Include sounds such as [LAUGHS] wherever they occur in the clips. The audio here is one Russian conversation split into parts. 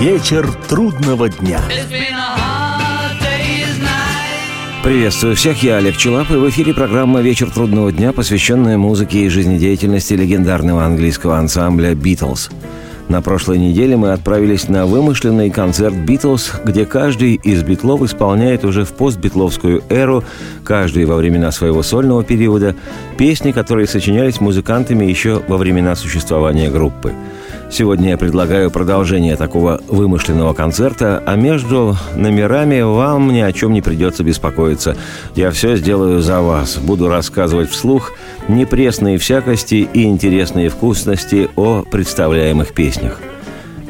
Вечер трудного дня. Приветствую всех, я Олег Челап, и в эфире программа «Вечер трудного дня», посвященная музыке и жизнедеятельности легендарного английского ансамбля «Битлз». На прошлой неделе мы отправились на вымышленный концерт «Битлз», где каждый из битлов исполняет уже в постбитловскую эру, каждый во времена своего сольного периода, песни, которые сочинялись музыкантами еще во времена существования группы – Сегодня я предлагаю продолжение такого вымышленного концерта, а между номерами вам ни о чем не придется беспокоиться. Я все сделаю за вас. Буду рассказывать вслух непресные всякости и интересные вкусности о представляемых песнях.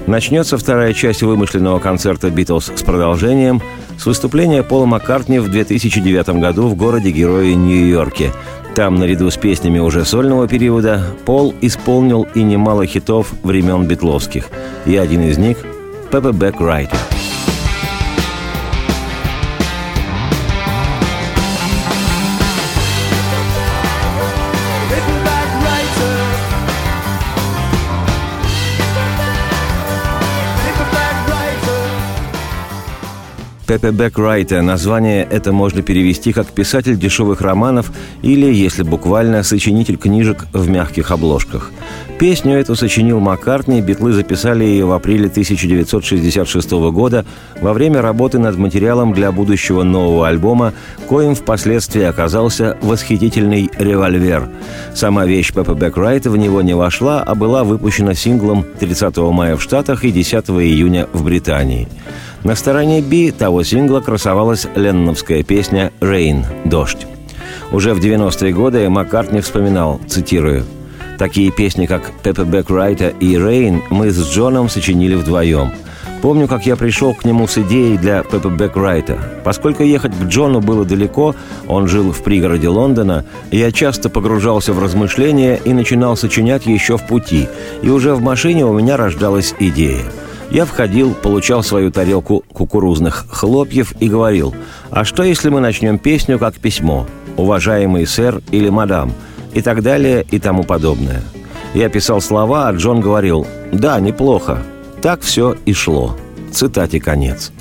Начнется вторая часть вымышленного концерта «Битлз» с продолжением с выступления Пола Маккартни в 2009 году в городе-герое Нью-Йорке – там, наряду с песнями уже сольного периода, Пол исполнил и немало хитов времен Битловских. И один из них – «Пеппа Бэк Райтер». Пепе Райта. Название это можно перевести как «писатель дешевых романов» или, если буквально, «сочинитель книжек в мягких обложках». Песню эту сочинил Маккартни, битлы записали ее в апреле 1966 года во время работы над материалом для будущего нового альбома, коим впоследствии оказался восхитительный «Револьвер». Сама вещь Пеппа Бек Райта в него не вошла, а была выпущена синглом 30 мая в Штатах и 10 июня в Британии. На стороне «Би» того сингла красовалась ленновская песня «Rain» – «Дождь». Уже в 90-е годы Маккартни вспоминал, цитирую, «Такие песни, как «Пеппа Бек Райта» и «Rain» мы с Джоном сочинили вдвоем. Помню, как я пришел к нему с идеей для Пеппа Бек Райта. Поскольку ехать к Джону было далеко, он жил в пригороде Лондона, я часто погружался в размышления и начинал сочинять еще в пути, и уже в машине у меня рождалась идея – я входил, получал свою тарелку кукурузных хлопьев и говорил, «А что, если мы начнем песню как письмо? Уважаемый сэр или мадам?» И так далее и тому подобное. Я писал слова, а Джон говорил, «Да, неплохо». Так все и шло. Цитате конец.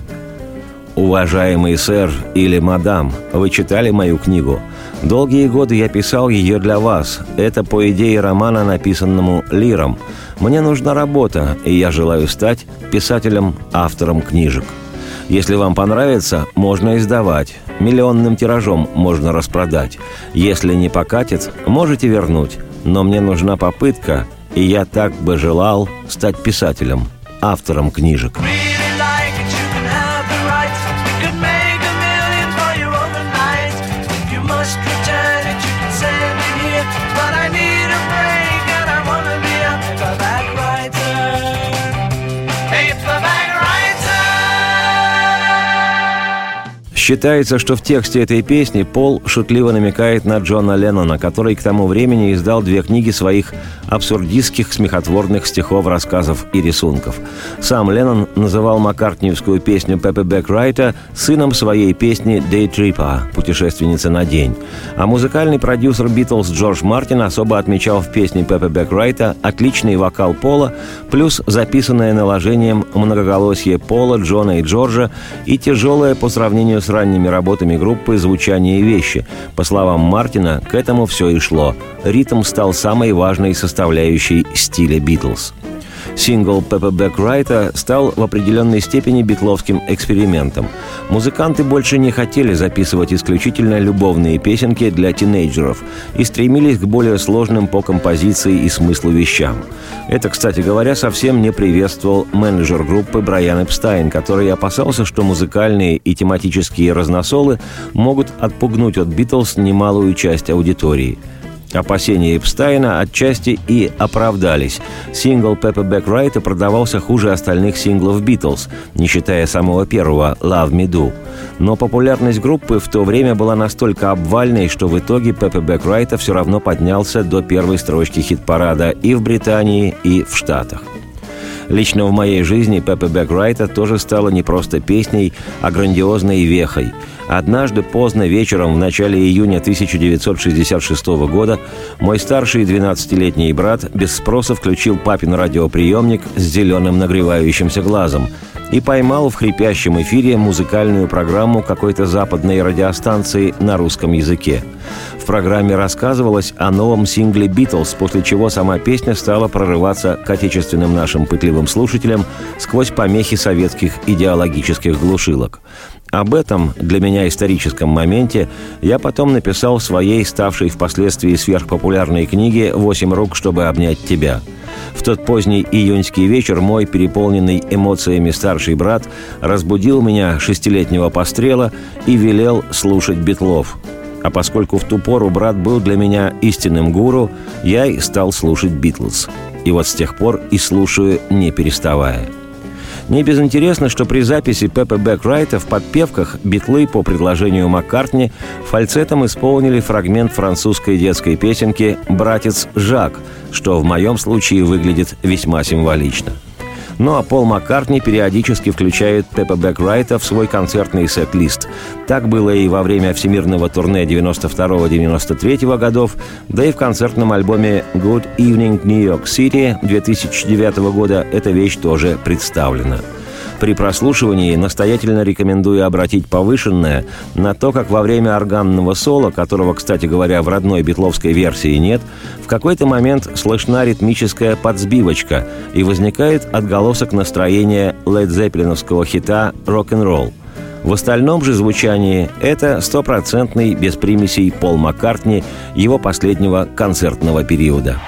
«Уважаемый сэр или мадам, вы читали мою книгу? Долгие годы я писал ее для вас. Это по идее романа, написанному Лиром. Мне нужна работа, и я желаю стать писателем-автором книжек. Если вам понравится, можно издавать. Миллионным тиражом можно распродать. Если не покатит, можете вернуть. Но мне нужна попытка, и я так бы желал стать писателем, автором книжек. Считается, что в тексте этой песни Пол шутливо намекает на Джона Леннона, который к тому времени издал две книги своих абсурдистских смехотворных стихов, рассказов и рисунков. Сам Леннон называл маккартниевскую песню Пеппи Бек Райта сыном своей песни «Day Tripper» – «Путешественница на день». А музыкальный продюсер Битлз Джордж Мартин особо отмечал в песне Пеппи Бек Райта отличный вокал Пола, плюс записанное наложением многоголосие Пола, Джона и Джорджа и тяжелое по сравнению с ранними работами группы «Звучание вещи». По словам Мартина, к этому все и шло. Ритм стал самой важной составляющей стиля «Битлз». Сингл Пеппа Бек Райта стал в определенной степени битловским экспериментом. Музыканты больше не хотели записывать исключительно любовные песенки для тинейджеров и стремились к более сложным по композиции и смыслу вещам. Это, кстати говоря, совсем не приветствовал менеджер группы Брайан Эпстайн, который опасался, что музыкальные и тематические разносолы могут отпугнуть от Битлз немалую часть аудитории – Опасения Эпстайна отчасти и оправдались. Сингл Бек Райта продавался хуже остальных синглов «Битлз», не считая самого первого «Love Me Do». Но популярность группы в то время была настолько обвальной, что в итоге Бек Райта все равно поднялся до первой строчки хит-парада и в Британии, и в Штатах. Лично в моей жизни Пеппа Бек Райта тоже стала не просто песней, а грандиозной вехой. Однажды поздно вечером в начале июня 1966 года мой старший 12-летний брат без спроса включил папин радиоприемник с зеленым нагревающимся глазом и поймал в хрипящем эфире музыкальную программу какой-то западной радиостанции на русском языке. В программе рассказывалось о новом сингле «Битлз», после чего сама песня стала прорываться к отечественным нашим пытливым слушателям сквозь помехи советских идеологических глушилок. Об этом для меня историческом моменте я потом написал в своей, ставшей впоследствии сверхпопулярной книге «Восемь рук, чтобы обнять тебя». В тот поздний июньский вечер мой переполненный эмоциями старший брат разбудил меня шестилетнего пострела и велел слушать Битлов – а поскольку в ту пору брат был для меня истинным гуру, я и стал слушать «Битлз». И вот с тех пор и слушаю, не переставая. Не безинтересно, что при записи Пеппа Бэк в подпевках битлы по предложению Маккартни фальцетом исполнили фрагмент французской детской песенки «Братец Жак», что в моем случае выглядит весьма символично – ну а Пол Маккартни периодически включает Пеппа Бэк Райта в свой концертный сет-лист. Так было и во время всемирного турне 92-93 годов, да и в концертном альбоме «Good Evening New York City» 2009 года эта вещь тоже представлена. При прослушивании настоятельно рекомендую обратить повышенное на то, как во время органного соло, которого, кстати говоря, в родной битловской версии нет, в какой-то момент слышна ритмическая подсбивочка и возникает отголосок настроения ледзеппелиновского хита «Рок-н-ролл». В остальном же звучании это стопроцентный, без примесей Пол Маккартни его последнего концертного периода.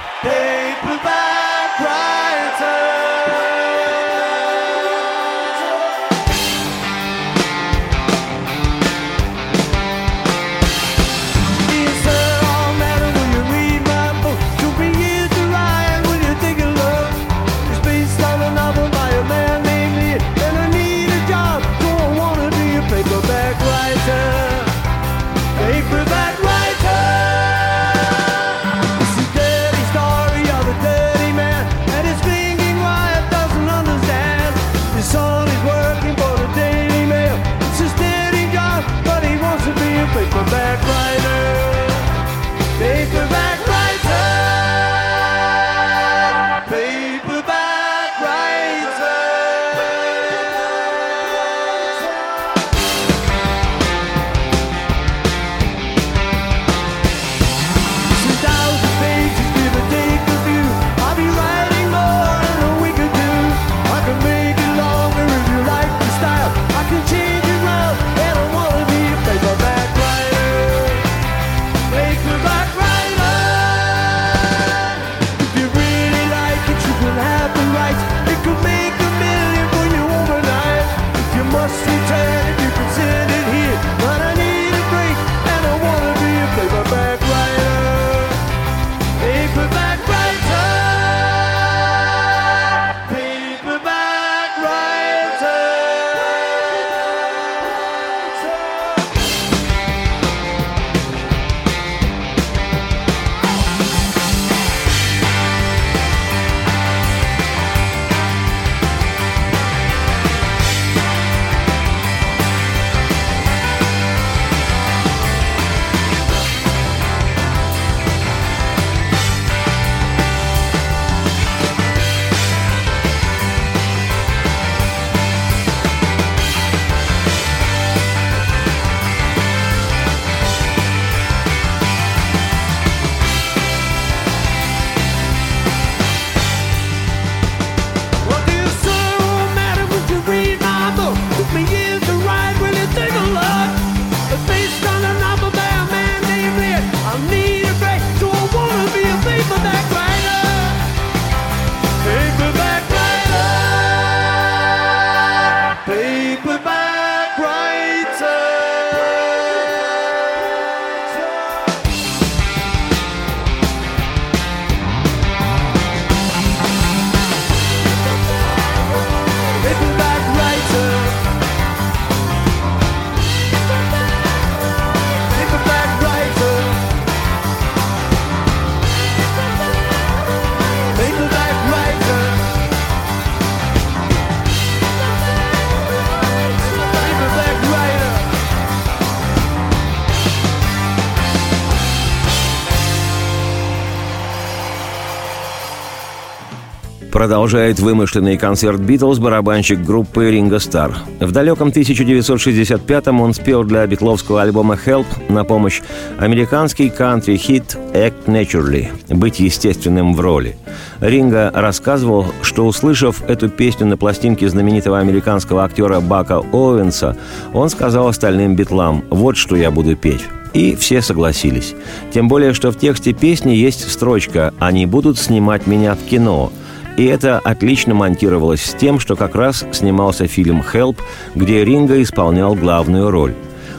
Продолжает вымышленный концерт «Битлз» барабанщик группы Ринго Стар. В далеком 1965-м он спел для битловского альбома «Help» на помощь американский кантри-хит «Act Naturally» — «Быть естественным в роли». Ринго рассказывал, что, услышав эту песню на пластинке знаменитого американского актера Бака Оуэнса, он сказал остальным битлам «Вот что я буду петь». И все согласились. Тем более, что в тексте песни есть строчка «Они будут снимать меня в кино», и это отлично монтировалось с тем, что как раз снимался фильм «Help», где Ринго исполнял главную роль.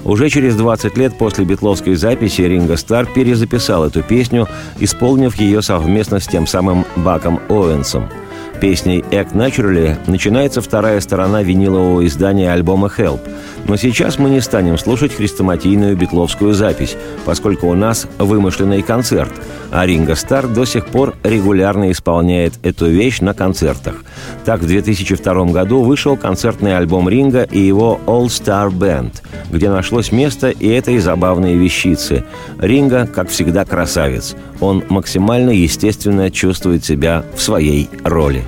Уже через 20 лет после битловской записи Ринго Стар перезаписал эту песню, исполнив ее совместно с тем самым Баком Оуэнсом – Песней «Act Naturally» начинается вторая сторона винилового издания альбома «Help». Но сейчас мы не станем слушать хрестоматийную битловскую запись, поскольку у нас вымышленный концерт, а Ринго Стар до сих пор регулярно исполняет эту вещь на концертах. Так, в 2002 году вышел концертный альбом Ринга и его All Star Band, где нашлось место и этой забавной вещицы. Ринга, как всегда, красавец. Он максимально естественно чувствует себя в своей роли.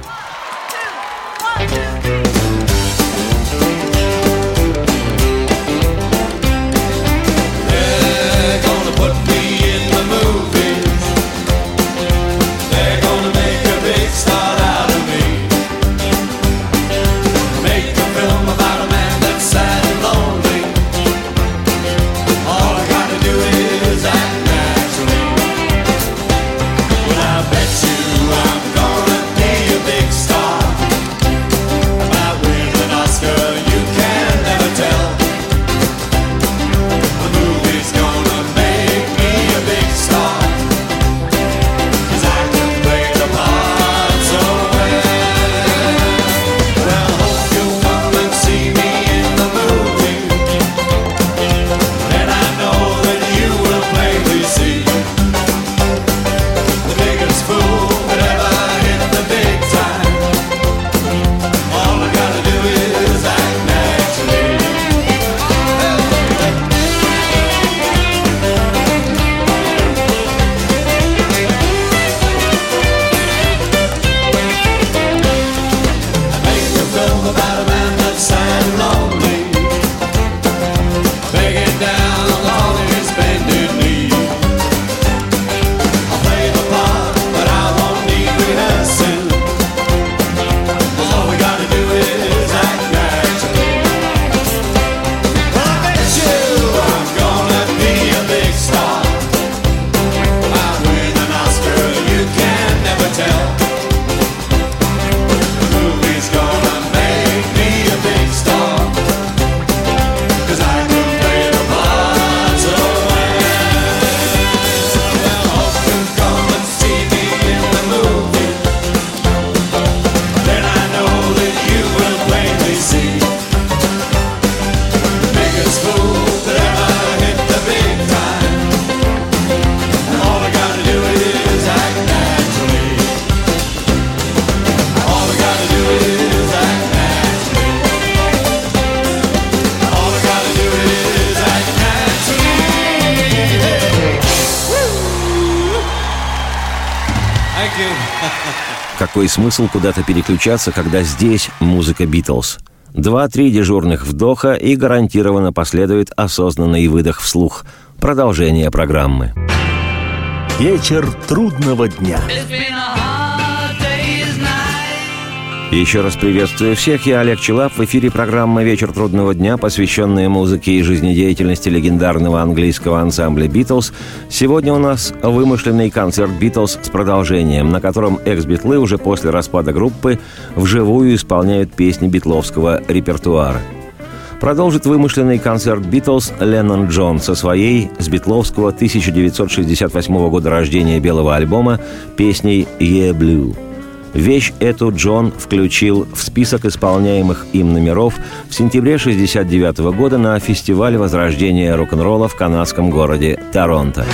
Какой смысл куда-то переключаться, когда здесь музыка Битлз? Два-три дежурных вдоха и гарантированно последует осознанный выдох вслух. Продолжение программы. Вечер трудного дня. Еще раз приветствую всех. Я Олег Челап. В эфире программа «Вечер трудного дня», посвященная музыке и жизнедеятельности легендарного английского ансамбля «Битлз». Сегодня у нас вымышленный концерт «Битлз» с продолжением, на котором экс-битлы уже после распада группы вживую исполняют песни битловского репертуара. Продолжит вымышленный концерт «Битлз» Леннон Джон со своей с битловского 1968 года рождения белого альбома песней «Yeah Blue». Вещь эту Джон включил в список исполняемых им номеров в сентябре 1969 года на фестивале возрождения рок-н-ролла в канадском городе Торонто.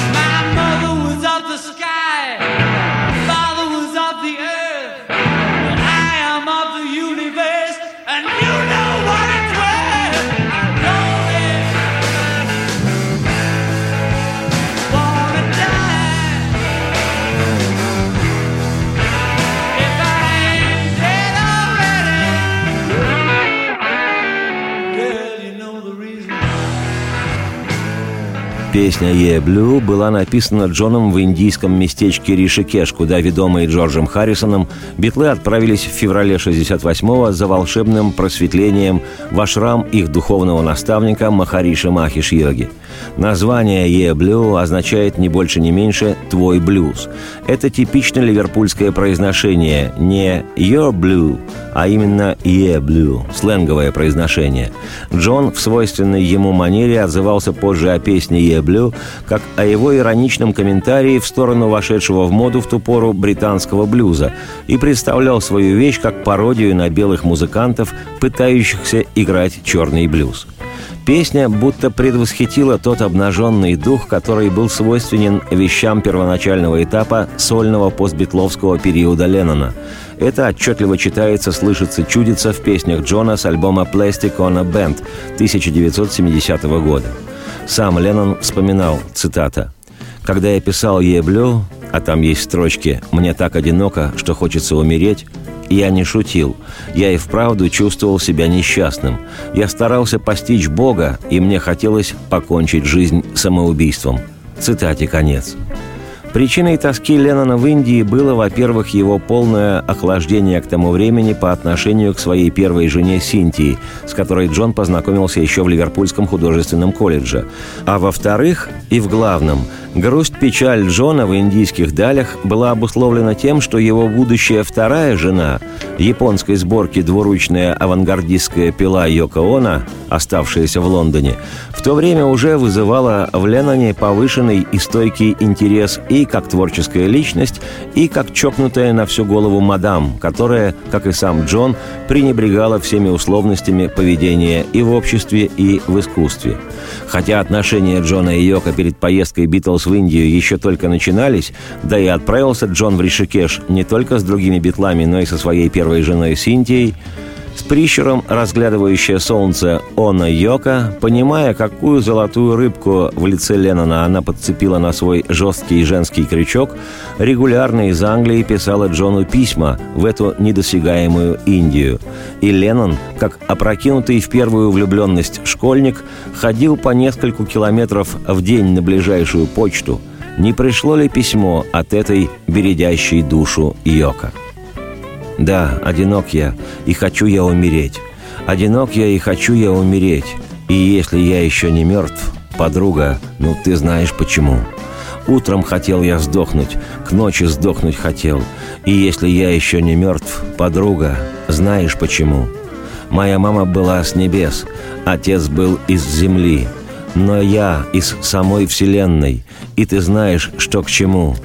Песня «Yeah Blue» была написана Джоном в индийском местечке Ришикеш, куда, ведомые Джорджем Харрисоном, битлы отправились в феврале 68-го за волшебным просветлением в ашрам их духовного наставника Махариша Махиш Йоги. Название «Yeah Blue» означает не больше, не меньше «твой блюз». Это типично ливерпульское произношение не «your blue», а именно «yeah blue» – сленговое произношение. Джон в свойственной ему манере отзывался позже о песне «yeah Блю, как о его ироничном комментарии в сторону вошедшего в моду в ту пору британского блюза и представлял свою вещь как пародию на белых музыкантов, пытающихся играть черный блюз. Песня будто предвосхитила тот обнаженный дух, который был свойственен вещам первоначального этапа сольного постбитловского периода Леннона. Это отчетливо читается, слышится, чудится в песнях Джона с альбома «Plastic on a Band» 1970 года. Сам Леннон вспоминал, цитата, «Когда я писал «Еблю», а там есть строчки «Мне так одиноко, что хочется умереть», я не шутил. Я и вправду чувствовал себя несчастным. Я старался постичь Бога, и мне хотелось покончить жизнь самоубийством. Цитате конец. Причиной тоски Леннона в Индии было, во-первых, его полное охлаждение к тому времени по отношению к своей первой жене Синтии, с которой Джон познакомился еще в Ливерпульском художественном колледже. А во-вторых, и в главном, грусть-печаль Джона в индийских далях была обусловлена тем, что его будущая вторая жена, японской сборки двуручная авангардистская пила Йоко Оно, оставшаяся в Лондоне, в то время уже вызывала в Ленноне повышенный и стойкий интерес и как творческая личность, и как чокнутая на всю голову мадам, которая, как и сам Джон, пренебрегала всеми условностями поведения и в обществе, и в искусстве. Хотя отношения Джона и Йока перед поездкой Битлз в Индию еще только начинались, да и отправился Джон в Ришикеш не только с другими битлами, но и со своей первой женой Синтией, с прищуром разглядывающая солнце Она Йока, понимая, какую золотую рыбку в лице Леннона она подцепила на свой жесткий женский крючок, регулярно из Англии писала Джону письма в эту недосягаемую Индию. И Леннон, как опрокинутый в первую влюбленность школьник, ходил по нескольку километров в день на ближайшую почту. Не пришло ли письмо от этой бередящей душу Йока? Да, одинок я, и хочу я умереть. Одинок я, и хочу я умереть. И если я еще не мертв, подруга, ну ты знаешь почему. Утром хотел я сдохнуть, к ночи сдохнуть хотел. И если я еще не мертв, подруга, знаешь почему. Моя мама была с небес, отец был из земли, но я из самой вселенной, и ты знаешь, что к чему.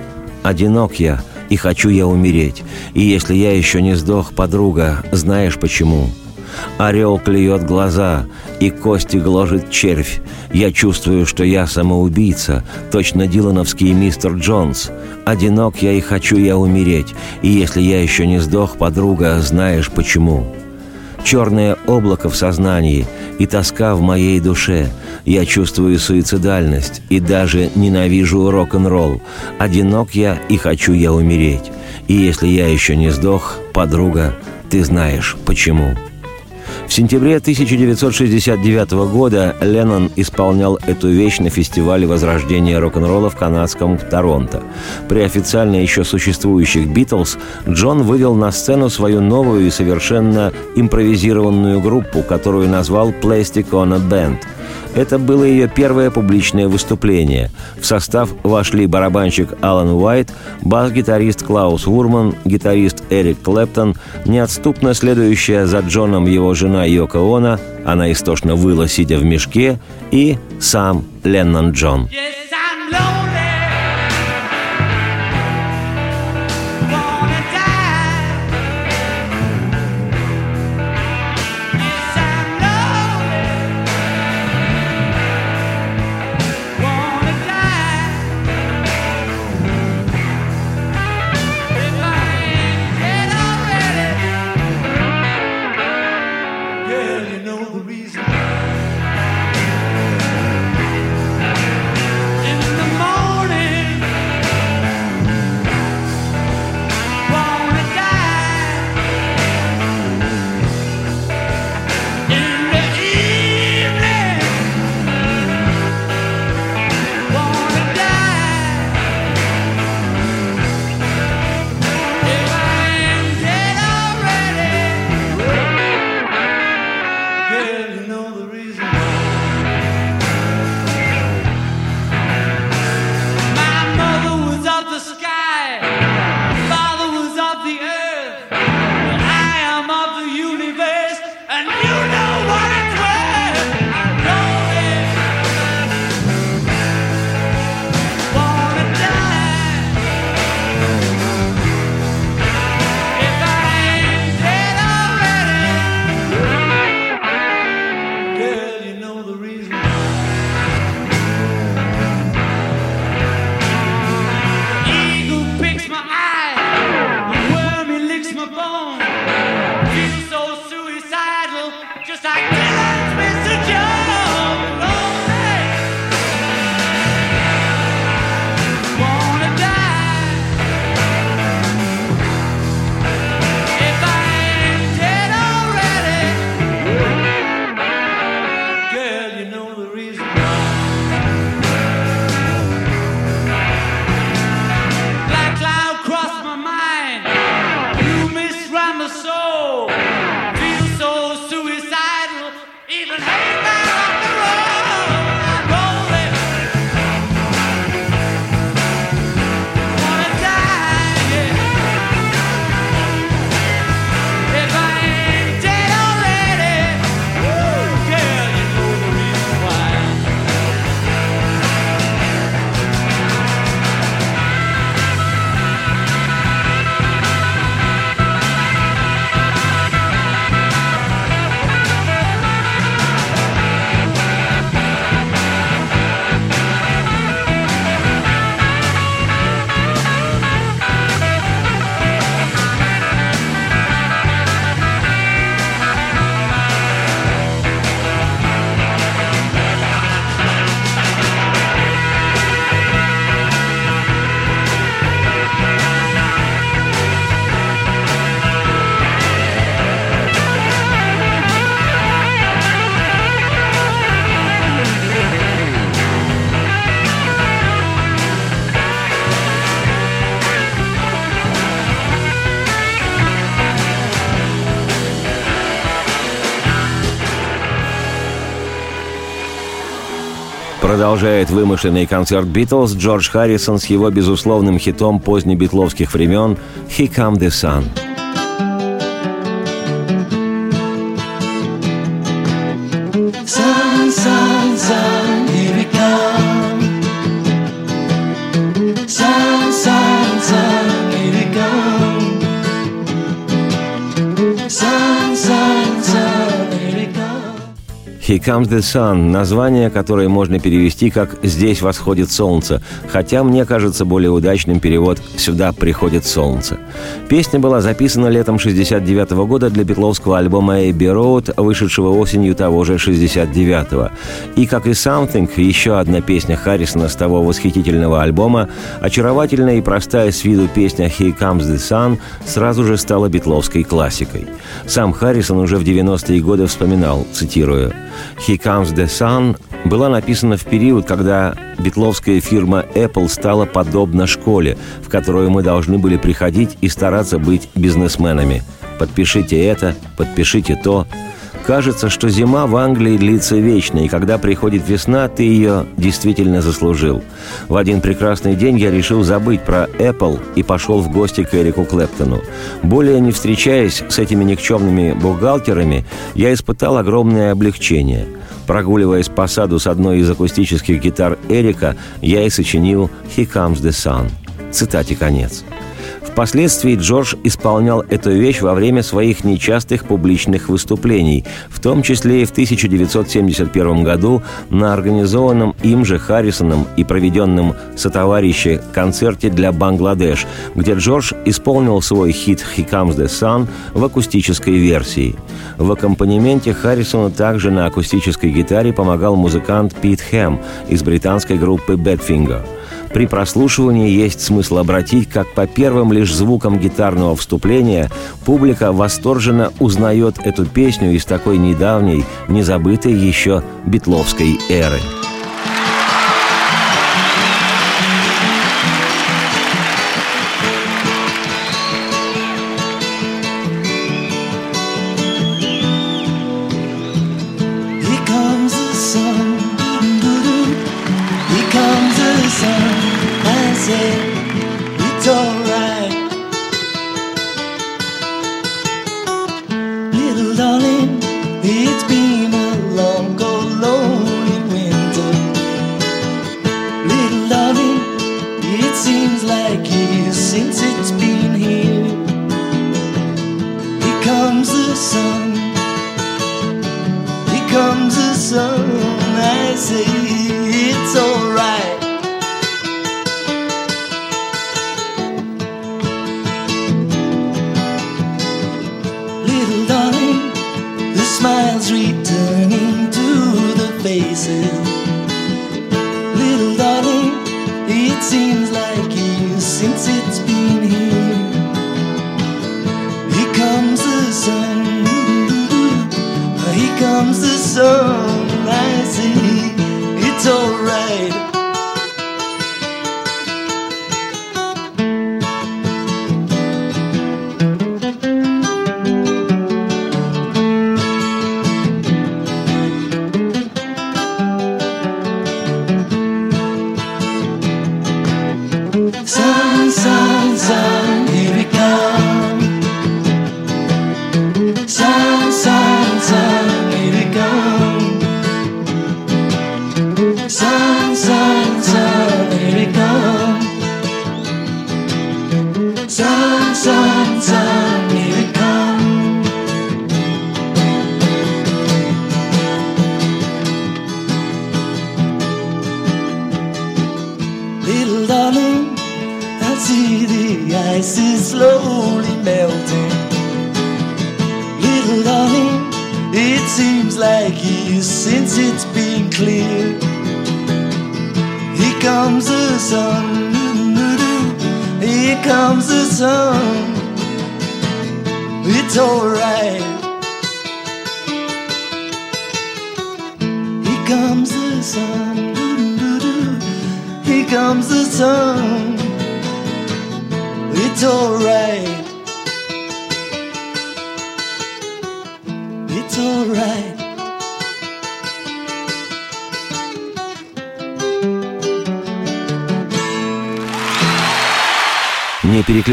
Одинок я, и хочу я умереть. И если я еще не сдох, подруга, знаешь почему? Орел клюет глаза, и кости гложет червь. Я чувствую, что я самоубийца, точно дилановский мистер Джонс. Одинок я и хочу я умереть. И если я еще не сдох, подруга, знаешь почему?» черное облако в сознании и тоска в моей душе. Я чувствую суицидальность и даже ненавижу рок-н-ролл. Одинок я и хочу я умереть. И если я еще не сдох, подруга, ты знаешь почему». В сентябре 1969 года Леннон исполнял эту вещь на фестивале возрождения рок-н-ролла в канадском Торонто. При официально еще существующих «Битлз» Джон вывел на сцену свою новую и совершенно импровизированную группу, которую назвал «Plastic on a Band», это было ее первое публичное выступление. В состав вошли барабанщик Алан Уайт, бас-гитарист Клаус Вурман, гитарист Эрик Клэптон, неотступно следующая за Джоном его жена Йоко Оно, она истошно выла, сидя в мешке, и сам Леннон Джон. Yes, go! Продолжает вымышленный концерт «Битлз» Джордж Харрисон с его безусловным хитом позднебитловских времен «He Come the Sun». Comes the Sun» – название, которое можно перевести как «Здесь восходит солнце», хотя мне кажется более удачным перевод «Сюда приходит солнце». Песня была записана летом 69 -го года для битловского альбома «Abbey Road», вышедшего осенью того же 69-го. И, как и «Something», еще одна песня Харрисона с того восхитительного альбома, очаровательная и простая с виду песня «He Comes the Sun» сразу же стала битловской классикой. Сам Харрисон уже в 90-е годы вспоминал, цитирую, «He Comes the Sun» была написана в период, когда битловская фирма Apple стала подобна школе, в которую мы должны были приходить и стараться быть бизнесменами. Подпишите это, подпишите то. Кажется, что зима в Англии длится вечно, и когда приходит весна, ты ее действительно заслужил. В один прекрасный день я решил забыть про Apple и пошел в гости к Эрику Клэптону. Более не встречаясь с этими никчемными бухгалтерами, я испытал огромное облегчение. Прогуливаясь по саду с одной из акустических гитар Эрика, я и сочинил «He Comes the Sun». Цитате конец. Впоследствии Джордж исполнял эту вещь во время своих нечастых публичных выступлений, в том числе и в 1971 году на организованном им же Харрисоном и проведенном сотоварище концерте для Бангладеш, где Джордж исполнил свой хит «He Comes the Sun» в акустической версии. В аккомпанементе Харрисону также на акустической гитаре помогал музыкант Пит Хэм из британской группы Badfinger – при прослушивании есть смысл обратить, как по первым лишь звукам гитарного вступления публика восторженно узнает эту песню из такой недавней, незабытой еще битловской эры.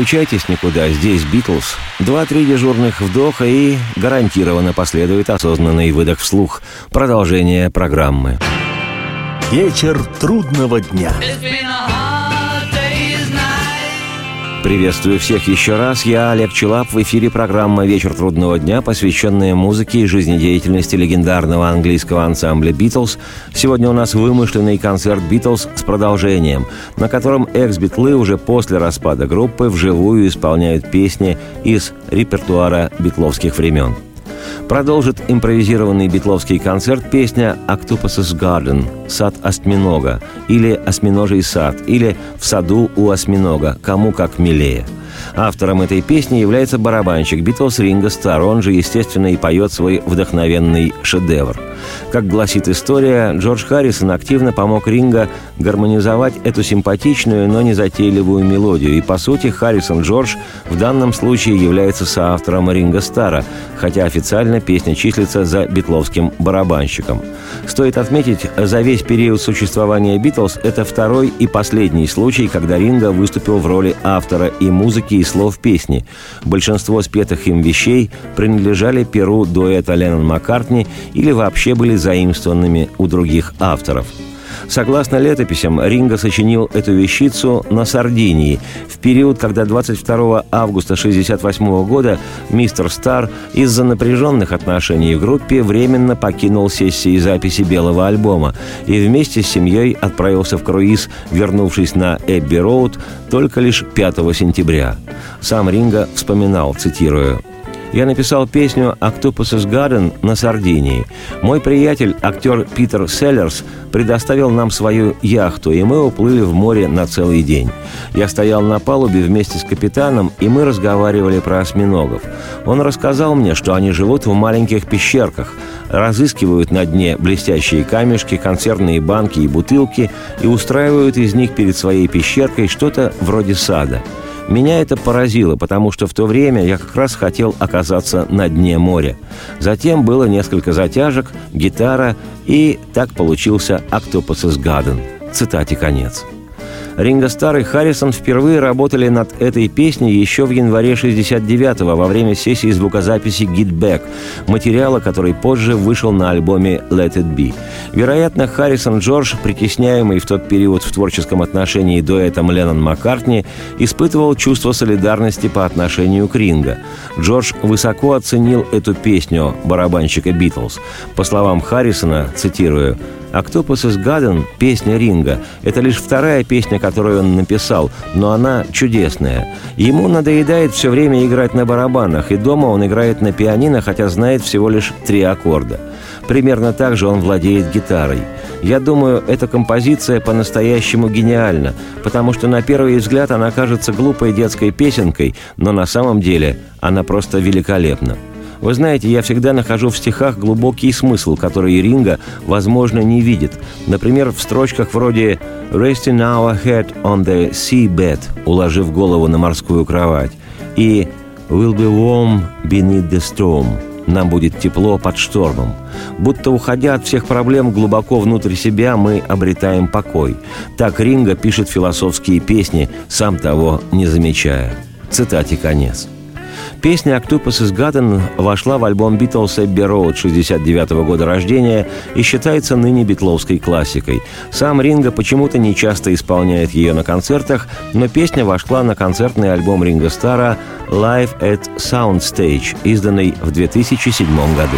Переключайтесь никуда, здесь Битлз. Два-три дежурных вдоха и гарантированно последует осознанный выдох вслух. Продолжение программы. Вечер трудного дня. It's been a. Приветствую всех еще раз. Я Олег Челап. В эфире программа «Вечер трудного дня», посвященная музыке и жизнедеятельности легендарного английского ансамбля «Битлз». Сегодня у нас вымышленный концерт «Битлз» с продолжением, на котором экс-битлы уже после распада группы вживую исполняют песни из репертуара битловских времен. Продолжит импровизированный битловский концерт песня «Octopus's Garden» – «Сад осьминога» или «Осьминожий сад» или «В саду у осьминога», кому как милее. Автором этой песни является барабанщик Битлз Ринго Стар, он же, естественно, и поет свой вдохновенный шедевр. Как гласит история, Джордж Харрисон активно помог Ринго гармонизовать эту симпатичную, но незатейливую мелодию. И, по сути, Харрисон Джордж в данном случае является соавтором Ринго Стара, хотя официально песня числится за битловским барабанщиком. Стоит отметить, за весь период существования Битлз это второй и последний случай, когда Ринго выступил в роли автора и музыки, и слов песни. Большинство спетых им вещей принадлежали перу дуэта Леннон Маккартни или вообще были заимствованными у других авторов. Согласно летописям, Ринго сочинил эту вещицу на Сардинии в период, когда 22 августа 1968 года мистер Стар из-за напряженных отношений в группе временно покинул сессии записи белого альбома и вместе с семьей отправился в круиз, вернувшись на Эбби Роуд только лишь 5 сентября. Сам Ринго вспоминал, цитирую, я написал песню «Octopus's Garden» на Сардинии. Мой приятель, актер Питер Селлерс, предоставил нам свою яхту, и мы уплыли в море на целый день. Я стоял на палубе вместе с капитаном, и мы разговаривали про осьминогов. Он рассказал мне, что они живут в маленьких пещерках, разыскивают на дне блестящие камешки, консервные банки и бутылки и устраивают из них перед своей пещеркой что-то вроде сада. Меня это поразило, потому что в то время я как раз хотел оказаться на дне моря. Затем было несколько затяжек, гитара, и так получился «Octopus's Garden». Цитате конец. Ринго Стар и Харрисон впервые работали над этой песней еще в январе 69-го во время сессии звукозаписи «Get Back», материала, который позже вышел на альбоме «Let It Be». Вероятно, Харрисон Джордж, притесняемый в тот период в творческом отношении дуэтом Леннон Маккартни, испытывал чувство солидарности по отношению к Ринго. Джордж высоко оценил эту песню барабанщика «Битлз». По словам Харрисона, цитирую, «Octopus is Garden» — песня Ринга. Это лишь вторая песня, которую он написал, но она чудесная. Ему надоедает все время играть на барабанах, и дома он играет на пианино, хотя знает всего лишь три аккорда. Примерно так же он владеет гитарой. Я думаю, эта композиция по-настоящему гениальна, потому что на первый взгляд она кажется глупой детской песенкой, но на самом деле она просто великолепна. Вы знаете, я всегда нахожу в стихах глубокий смысл, который Ринга, возможно, не видит. Например, в строчках вроде «Resting our head on the seabed», уложив голову на морскую кровать, и «Will be warm beneath the storm», нам будет тепло под штормом. Будто уходя от всех проблем глубоко внутрь себя, мы обретаем покой. Так Ринга пишет философские песни, сам того не замечая. Цитате конец. Песня «Octopus is Garden» вошла в альбом «Битлз Эбби Роуд» 69 года рождения и считается ныне битловской классикой. Сам Ринго почему-то не часто исполняет ее на концертах, но песня вошла на концертный альбом Ринго Стара «Live at Soundstage», изданный в 2007 году.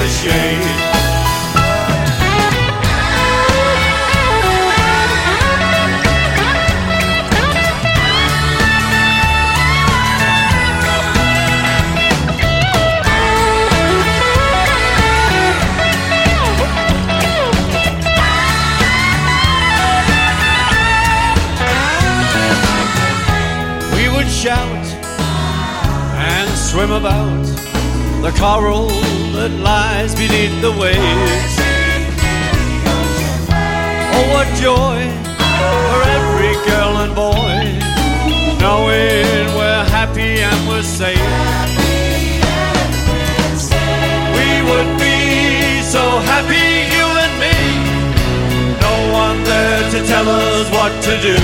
the shade. Joy for every girl and boy, knowing we're happy and we're safe. We would be so happy, you and me. No one there to tell us what to do.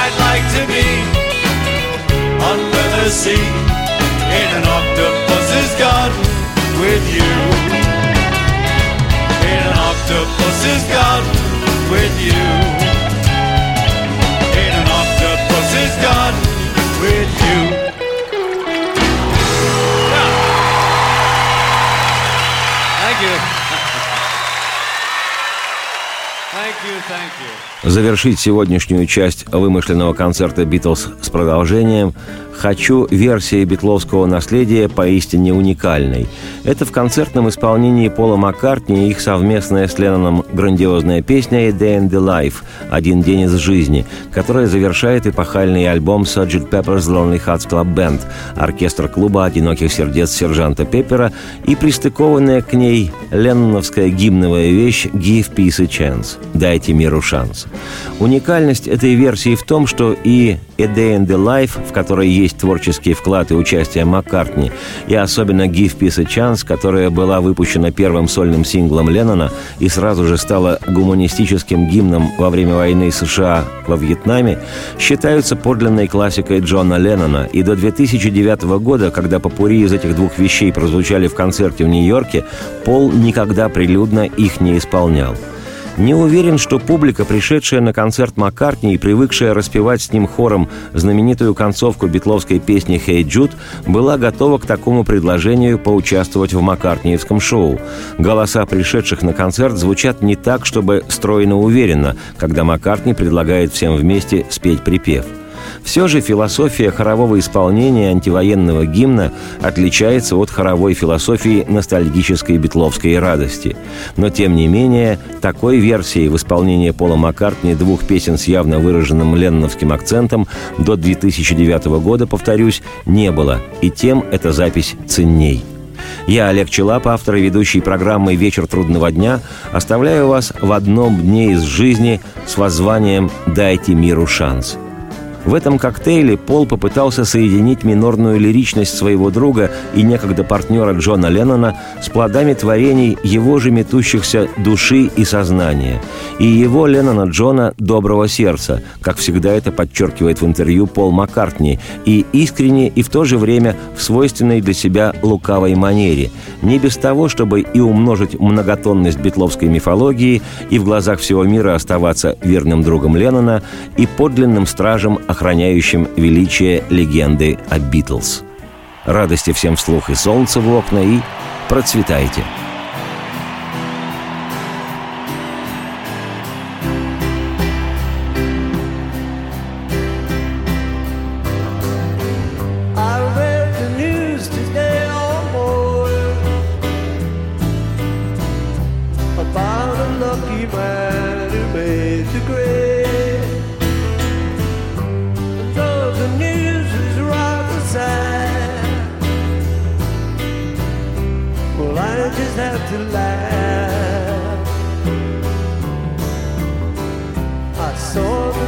I'd like to be under the sea in an octopus's garden with you is God with you. And an octopus is God with you. Yeah. Thank you. [LAUGHS] thank you, thank you. Завершить сегодняшнюю часть вымышленного концерта «Битлз» с продолжением «Хочу» версии битловского наследия поистине уникальной. Это в концертном исполнении Пола Маккартни и их совместная с Ленноном грандиозная песня «A Day in the Life» «Один день из жизни», которая завершает эпохальный альбом Sgt. Pepper's Lonely Hearts Club Band, оркестр клуба «Одиноких сердец» сержанта Пеппера и пристыкованная к ней ленноновская гимновая вещь «Give Peace a Chance» «Дайте миру шанс». Уникальность этой версии в том, что и «A Day in the Life», в которой есть творческий вклад и участие Маккартни, и особенно «Give Peace a Chance», которая была выпущена первым сольным синглом Леннона и сразу же стала гуманистическим гимном во время войны США во Вьетнаме, считаются подлинной классикой Джона Леннона, и до 2009 года, когда попури из этих двух вещей прозвучали в концерте в Нью-Йорке, Пол никогда прилюдно их не исполнял – не уверен, что публика, пришедшая на концерт Маккартни и привыкшая распевать с ним хором знаменитую концовку битловской песни «Хей Джуд», была готова к такому предложению поучаствовать в Маккартниевском шоу. Голоса пришедших на концерт звучат не так, чтобы стройно уверенно, когда Маккартни предлагает всем вместе спеть припев – все же философия хорового исполнения антивоенного гимна отличается от хоровой философии ностальгической битловской радости. Но, тем не менее, такой версии в исполнении Пола Маккартни двух песен с явно выраженным ленновским акцентом до 2009 года, повторюсь, не было, и тем эта запись ценней. Я, Олег Челап, автор и ведущий программы «Вечер трудного дня», оставляю вас в одном дне из жизни с воззванием «Дайте миру шанс». В этом коктейле Пол попытался соединить минорную лиричность своего друга и некогда партнера Джона Леннона с плодами творений его же метущихся души и сознания. И его Леннона Джона доброго сердца, как всегда это подчеркивает в интервью Пол Маккартни, и искренне и в то же время в свойственной для себя лукавой манере. Не без того, чтобы и умножить многотонность битловской мифологии, и в глазах всего мира оставаться верным другом Леннона, и подлинным стражем охраняющим величие легенды о Битлз. Радости всем вслух и солнца в окна, и процветайте! About a lucky man who made the grade. Have to laugh. I saw the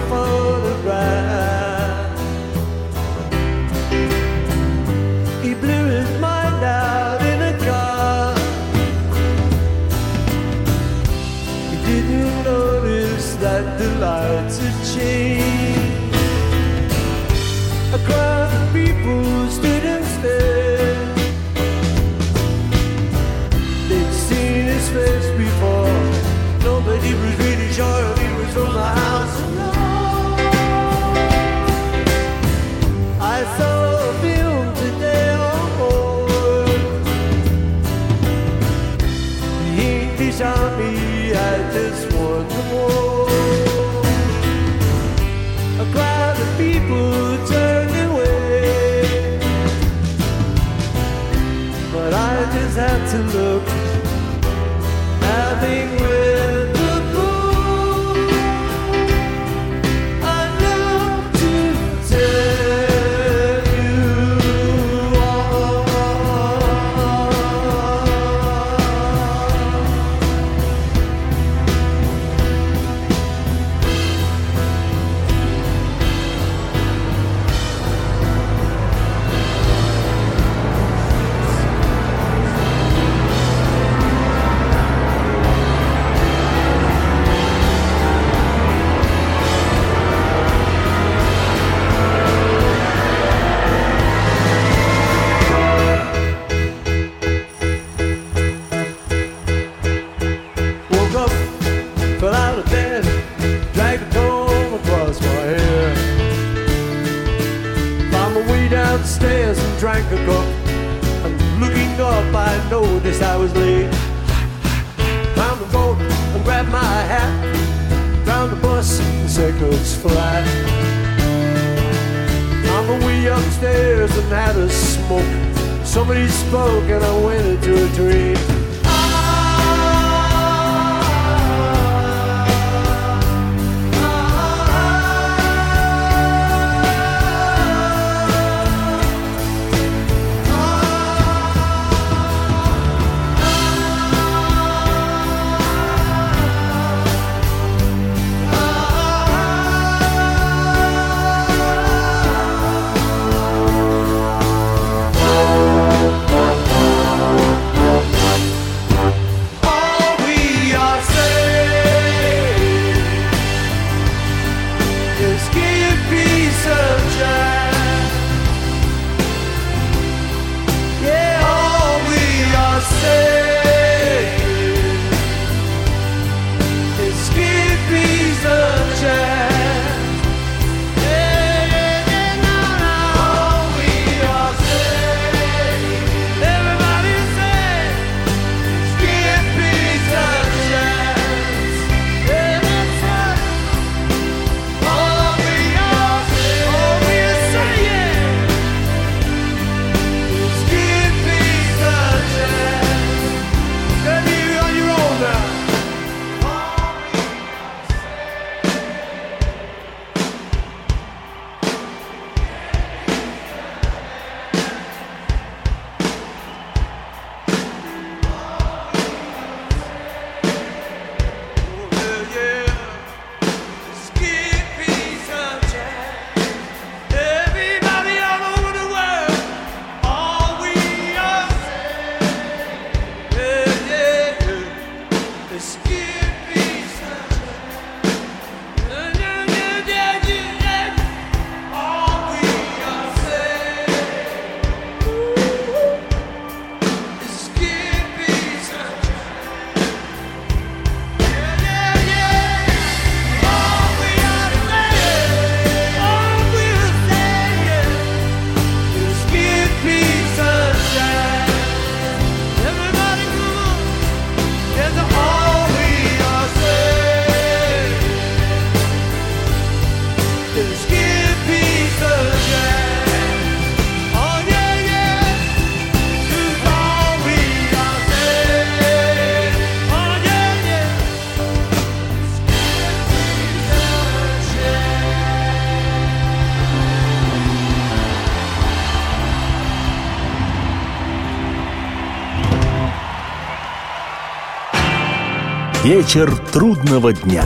Вечер трудного дня.